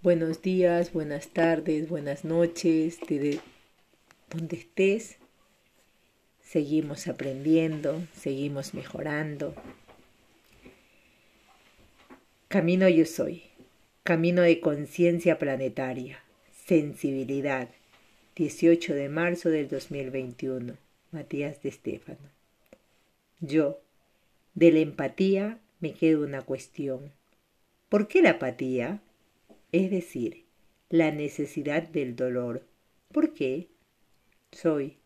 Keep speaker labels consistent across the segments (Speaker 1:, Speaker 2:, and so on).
Speaker 1: Buenos días, buenas tardes, buenas noches, desde donde estés. Seguimos aprendiendo, seguimos mejorando. Camino yo soy, camino de conciencia planetaria, sensibilidad, 18 de marzo del 2021, Matías de Estéfano. Yo, de la empatía, me quedo una cuestión. ¿Por qué la apatía? Es decir, la necesidad del dolor. ¿Por qué? Soy,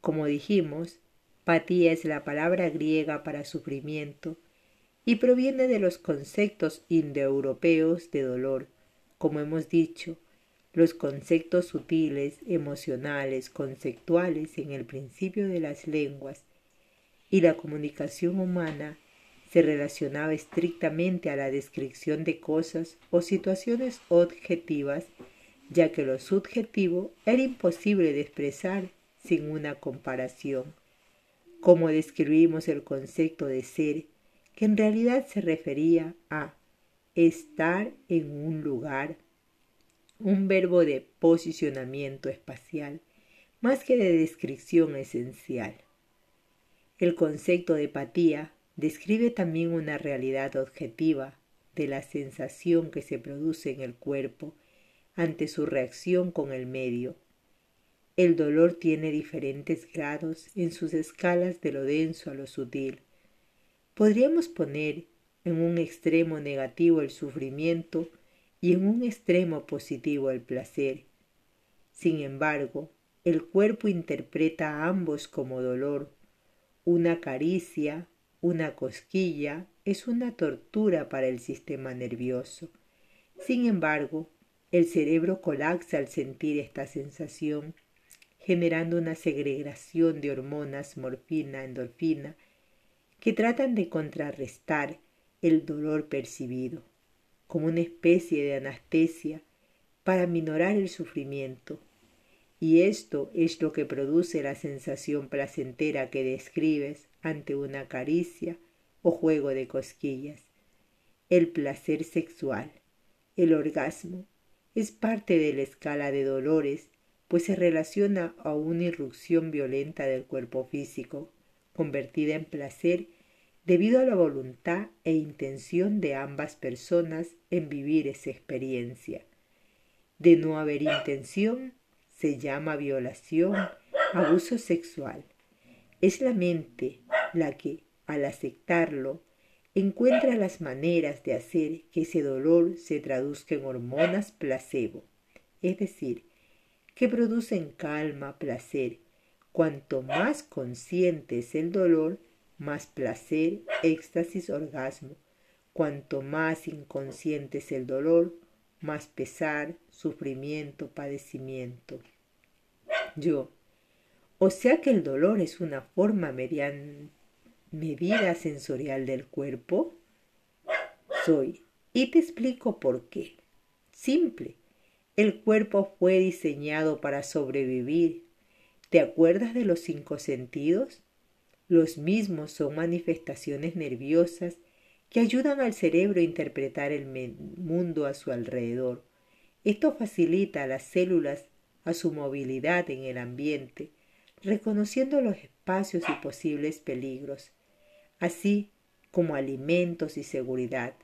Speaker 1: como dijimos, patía es la palabra griega para sufrimiento y proviene de los conceptos indoeuropeos de dolor, como hemos dicho, los conceptos sutiles, emocionales, conceptuales en el principio de las lenguas y la comunicación humana se relacionaba estrictamente a la descripción de cosas o situaciones objetivas, ya que lo subjetivo era imposible de expresar sin una comparación. Como describimos el concepto de ser, que en realidad se refería a estar en un lugar, un verbo de posicionamiento espacial, más que de descripción esencial. El concepto de apatía describe también una realidad objetiva de la sensación que se produce en el cuerpo ante su reacción con el medio. El dolor tiene diferentes grados en sus escalas de lo denso a lo sutil. Podríamos poner en un extremo negativo el sufrimiento y en un extremo positivo el placer. Sin embargo, el cuerpo interpreta a ambos como dolor, una caricia, una cosquilla es una tortura para el sistema nervioso. Sin embargo, el cerebro colapsa al sentir esta sensación, generando una segregación de hormonas morfina, endorfina, que tratan de contrarrestar el dolor percibido, como una especie de anestesia para minorar el sufrimiento. Y esto es lo que produce la sensación placentera que describes ante una caricia o juego de cosquillas. El placer sexual, el orgasmo, es parte de la escala de dolores, pues se relaciona a una irrupción violenta del cuerpo físico, convertida en placer debido a la voluntad e intención de ambas personas en vivir esa experiencia. De no haber intención, se llama violación, abuso sexual. Es la mente la que, al aceptarlo, encuentra las maneras de hacer que ese dolor se traduzca en hormonas placebo, es decir, que producen calma, placer. Cuanto más consciente es el dolor, más placer, éxtasis, orgasmo. Cuanto más inconsciente es el dolor, más pesar, sufrimiento, padecimiento. Yo, o sea que el dolor es una forma mediante medida sensorial del cuerpo? Soy. Y te explico por qué. Simple. El cuerpo fue diseñado para sobrevivir. ¿Te acuerdas de los cinco sentidos? Los mismos son manifestaciones nerviosas que ayudan al cerebro a interpretar el mundo a su alrededor. Esto facilita a las células a su movilidad en el ambiente, reconociendo los espacios y posibles peligros así como alimentos y seguridad.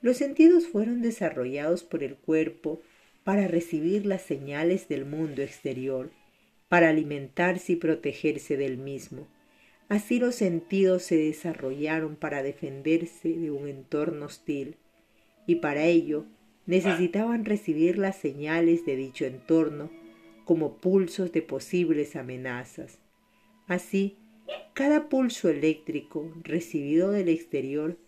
Speaker 1: Los sentidos fueron desarrollados por el cuerpo para recibir las señales del mundo exterior, para alimentarse y protegerse del mismo. Así los sentidos se desarrollaron para defenderse de un entorno hostil, y para ello necesitaban recibir las señales de dicho entorno como pulsos de posibles amenazas. Así, cada pulso eléctrico recibido del exterior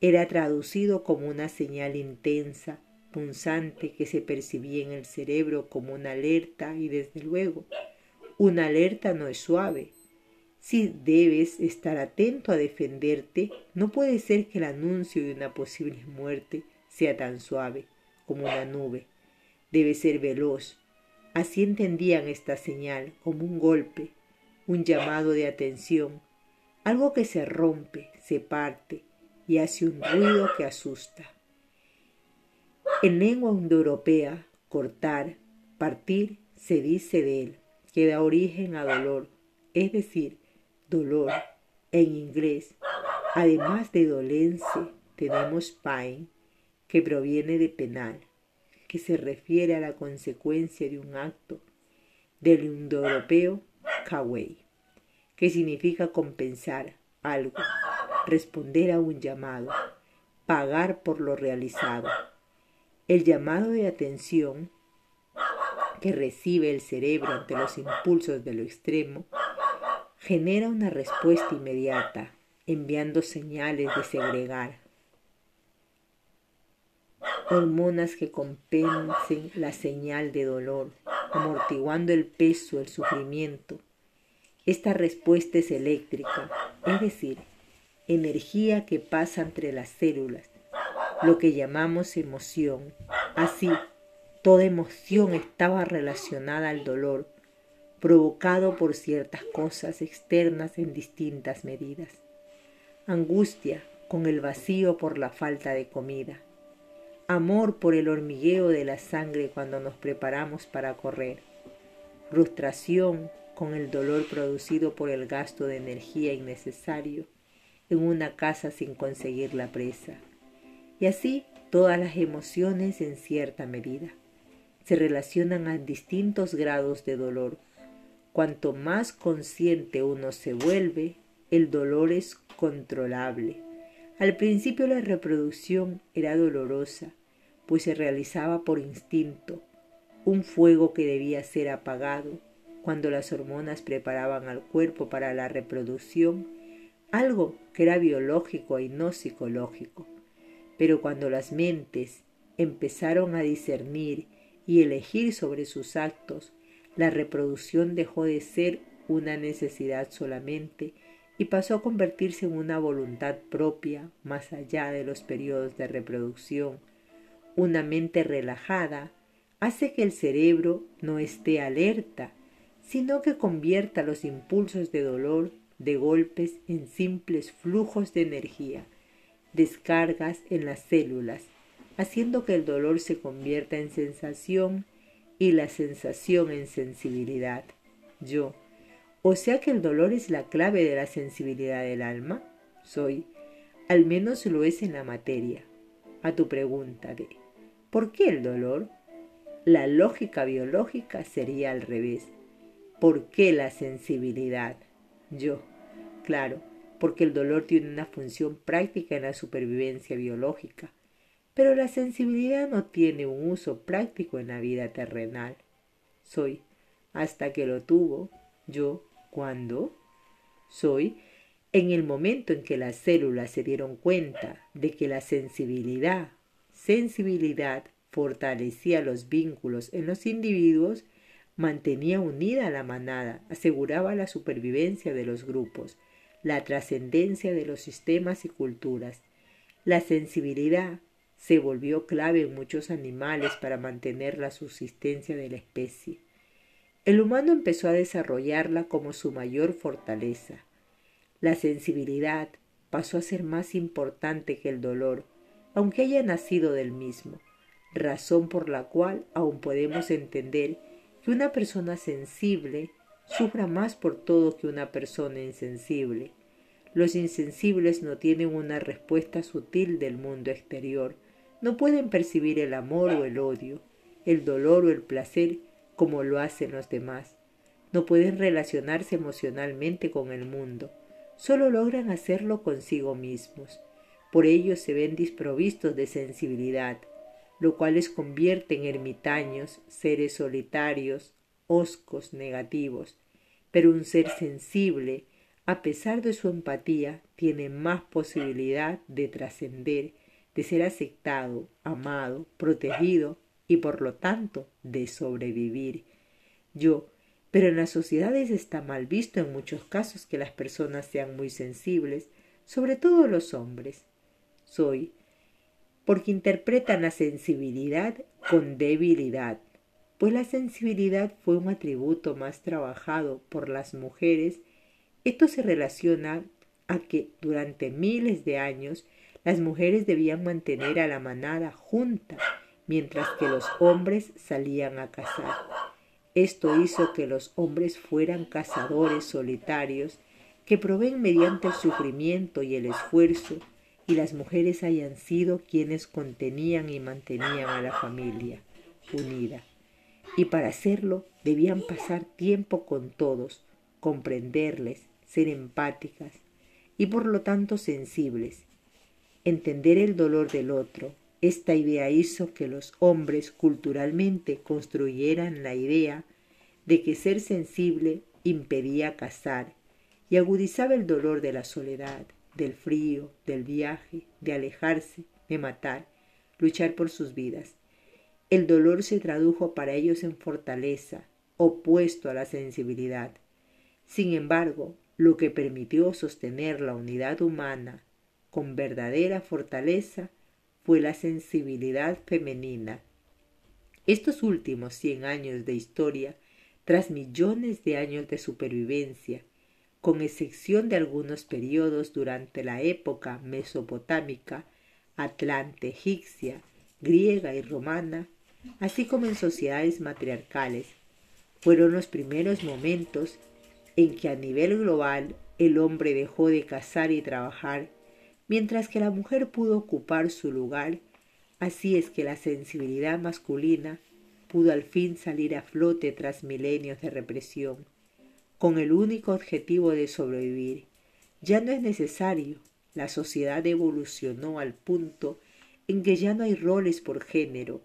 Speaker 1: era traducido como una señal intensa, punzante que se percibía en el cerebro como una alerta y desde luego, una alerta no es suave. Si debes estar atento a defenderte, no puede ser que el anuncio de una posible muerte sea tan suave como una nube. Debe ser veloz. Así entendían esta señal como un golpe, un llamado de atención, algo que se rompe, se parte y hace un ruido que asusta. En lengua indoeuropea, cortar, partir, se dice de él, que da origen a dolor, es decir, dolor. En inglés, además de dolencia, tenemos pain, que proviene de penal, que se refiere a la consecuencia de un acto del indoeuropeo kawei, que significa compensar algo, responder a un llamado, pagar por lo realizado. El llamado de atención que recibe el cerebro ante los impulsos de lo extremo genera una respuesta inmediata, enviando señales de segregar, hormonas que compensen la señal de dolor, amortiguando el peso, el sufrimiento. Esta respuesta es eléctrica, es decir, energía que pasa entre las células, lo que llamamos emoción. Así, toda emoción estaba relacionada al dolor, provocado por ciertas cosas externas en distintas medidas. Angustia con el vacío por la falta de comida. Amor por el hormigueo de la sangre cuando nos preparamos para correr. Frustración con el dolor producido por el gasto de energía innecesario en una casa sin conseguir la presa. Y así todas las emociones en cierta medida se relacionan a distintos grados de dolor. Cuanto más consciente uno se vuelve, el dolor es controlable. Al principio la reproducción era dolorosa, pues se realizaba por instinto, un fuego que debía ser apagado cuando las hormonas preparaban al cuerpo para la reproducción, algo que era biológico y no psicológico. Pero cuando las mentes empezaron a discernir y elegir sobre sus actos, la reproducción dejó de ser una necesidad solamente y pasó a convertirse en una voluntad propia más allá de los periodos de reproducción. Una mente relajada hace que el cerebro no esté alerta, sino que convierta los impulsos de dolor de golpes en simples flujos de energía, descargas en las células haciendo que el dolor se convierta en sensación y la sensación en sensibilidad. Yo, o sea que el dolor es la clave de la sensibilidad del alma, soy, al menos lo es en la materia. A tu pregunta de ¿por qué el dolor? La lógica biológica sería al revés. ¿Por qué la sensibilidad? Yo, claro, porque el dolor tiene una función práctica en la supervivencia biológica pero la sensibilidad no tiene un uso práctico en la vida terrenal. Soy, hasta que lo tuvo, yo, cuando soy, en el momento en que las células se dieron cuenta de que la sensibilidad, sensibilidad fortalecía los vínculos en los individuos, mantenía unida a la manada, aseguraba la supervivencia de los grupos, la trascendencia de los sistemas y culturas. La sensibilidad se volvió clave en muchos animales para mantener la subsistencia de la especie. El humano empezó a desarrollarla como su mayor fortaleza. La sensibilidad pasó a ser más importante que el dolor, aunque haya nacido del mismo, razón por la cual aún podemos entender que una persona sensible sufra más por todo que una persona insensible. Los insensibles no tienen una respuesta sutil del mundo exterior, no pueden percibir el amor o el odio, el dolor o el placer como lo hacen los demás. No pueden relacionarse emocionalmente con el mundo, solo logran hacerlo consigo mismos. Por ello se ven desprovistos de sensibilidad, lo cual les convierte en ermitaños, seres solitarios, oscos, negativos. Pero un ser sensible, a pesar de su empatía, tiene más posibilidad de trascender de ser aceptado, amado, protegido y por lo tanto de sobrevivir. Yo, pero en las sociedades está mal visto en muchos casos que las personas sean muy sensibles, sobre todo los hombres. Soy, porque interpretan la sensibilidad con debilidad, pues la sensibilidad fue un atributo más trabajado por las mujeres. Esto se relaciona a que durante miles de años las mujeres debían mantener a la manada junta mientras que los hombres salían a cazar. Esto hizo que los hombres fueran cazadores solitarios que proveen mediante el sufrimiento y el esfuerzo, y las mujeres hayan sido quienes contenían y mantenían a la familia unida. Y para hacerlo debían pasar tiempo con todos, comprenderles, ser empáticas y por lo tanto sensibles, entender el dolor del otro. Esta idea hizo que los hombres culturalmente construyeran la idea de que ser sensible impedía casar y agudizaba el dolor de la soledad, del frío, del viaje, de alejarse, de matar, luchar por sus vidas. El dolor se tradujo para ellos en fortaleza, opuesto a la sensibilidad. Sin embargo, lo que permitió sostener la unidad humana con verdadera fortaleza fue la sensibilidad femenina. Estos últimos cien años de historia, tras millones de años de supervivencia, con excepción de algunos periodos durante la época mesopotámica, atlante egipcia, griega y romana, así como en sociedades matriarcales, fueron los primeros momentos en que a nivel global el hombre dejó de cazar y trabajar, mientras que la mujer pudo ocupar su lugar, así es que la sensibilidad masculina pudo al fin salir a flote tras milenios de represión, con el único objetivo de sobrevivir. Ya no es necesario, la sociedad evolucionó al punto en que ya no hay roles por género,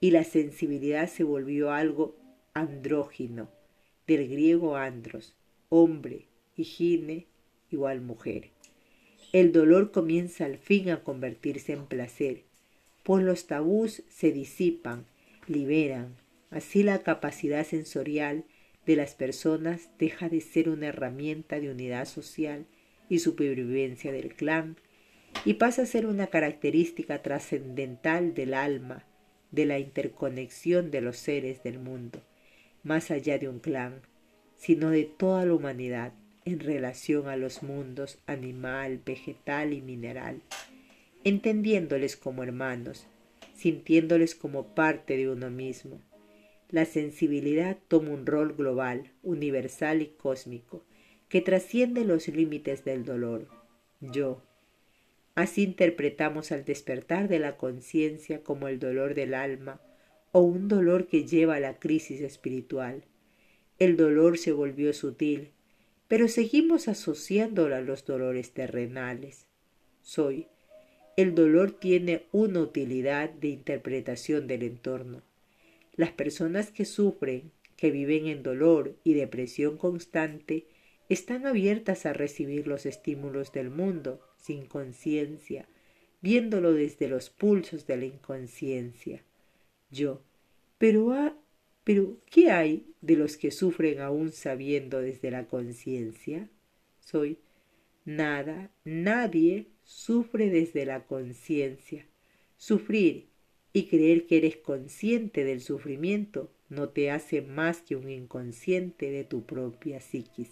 Speaker 1: y la sensibilidad se volvió algo andrógino, del griego andros, hombre, y gine igual mujer. El dolor comienza al fin a convertirse en placer, pues los tabús se disipan, liberan, así la capacidad sensorial de las personas deja de ser una herramienta de unidad social y supervivencia del clan y pasa a ser una característica trascendental del alma, de la interconexión de los seres del mundo, más allá de un clan, sino de toda la humanidad en relación a los mundos animal, vegetal y mineral, entendiéndoles como hermanos, sintiéndoles como parte de uno mismo. La sensibilidad toma un rol global, universal y cósmico, que trasciende los límites del dolor. Yo, Así interpretamos al despertar de la conciencia como el dolor del alma o un dolor que lleva a la crisis espiritual. El dolor se volvió sutil, pero seguimos asociándolo a los dolores terrenales. Soy. El dolor tiene una utilidad de interpretación del entorno. Las personas que sufren, que viven en dolor y depresión constante, están abiertas a recibir los estímulos del mundo sin conciencia, viéndolo desde los pulsos de la inconsciencia. Yo, pero, ha, pero ¿qué hay de los que sufren aún sabiendo desde la conciencia? Soy nada, nadie sufre desde la conciencia. Sufrir y creer que eres consciente del sufrimiento no te hace más que un inconsciente de tu propia psiquis.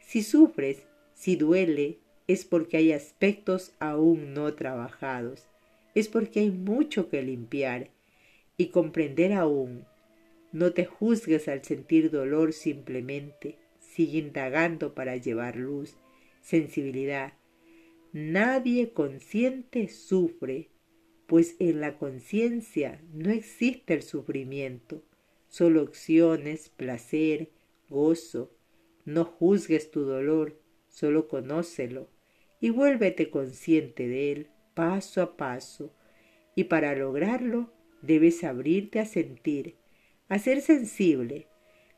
Speaker 1: Si sufres, si duele, es porque hay aspectos aún no trabajados, es porque hay mucho que limpiar y comprender aún. No te juzgues al sentir dolor simplemente, sigue indagando para llevar luz, sensibilidad. Nadie consciente sufre, pues en la conciencia no existe el sufrimiento, solo opciones, placer, gozo. No juzgues tu dolor, solo conócelo y vuélvete consciente de él paso a paso, y para lograrlo debes abrirte a sentir, a ser sensible,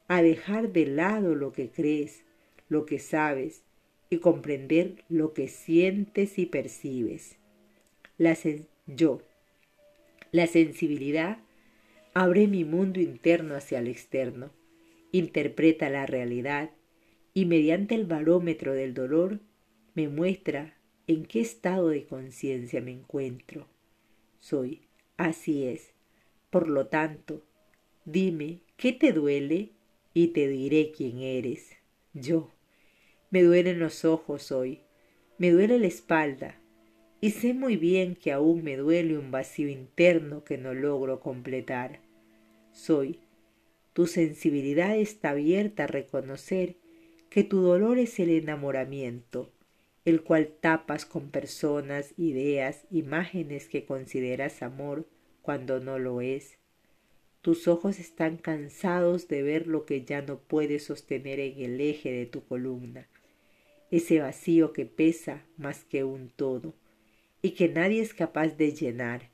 Speaker 1: a dejar de lado lo que crees, lo que sabes, y comprender lo que sientes y percibes. La yo. La sensibilidad abre mi mundo interno hacia el externo, interpreta la realidad y mediante el barómetro del dolor me muestra en qué estado de conciencia me encuentro. Soy, así es. Por lo tanto, dime qué te duele y te diré quién eres. Yo. Me duelen los ojos hoy, me duele la espalda, y sé muy bien que aún me duele un vacío interno que no logro completar. Soy. Tu sensibilidad está abierta a reconocer que tu dolor es el enamoramiento, el cual tapas con personas, ideas, imágenes que consideras amor cuando no lo es. Tus ojos están cansados de ver lo que ya no puedes sostener en el eje de tu columna, ese vacío que pesa más que un todo y que nadie es capaz de llenar,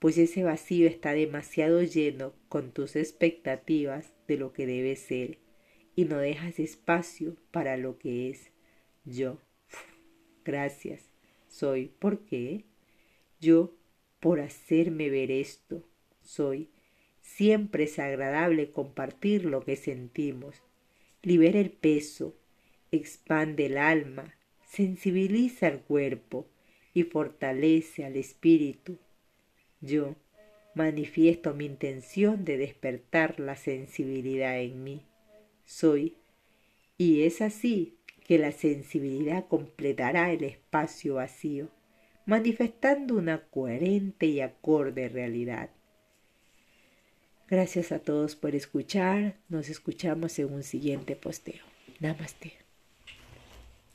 Speaker 1: pues ese vacío está demasiado lleno con tus expectativas de lo que debe ser y no dejas espacio para lo que es yo. Gracias. Soy. ¿Por qué? Yo por hacerme ver esto. Soy. Siempre es agradable compartir lo que sentimos. Libera el peso, expande el alma, sensibiliza el cuerpo, y fortalece al espíritu. Yo manifiesto mi intención de despertar la sensibilidad en mí. Soy, y es así que la sensibilidad completará el espacio vacío, manifestando una coherente y acorde realidad. Gracias a todos por escuchar. Nos escuchamos en un siguiente posteo. Namaste.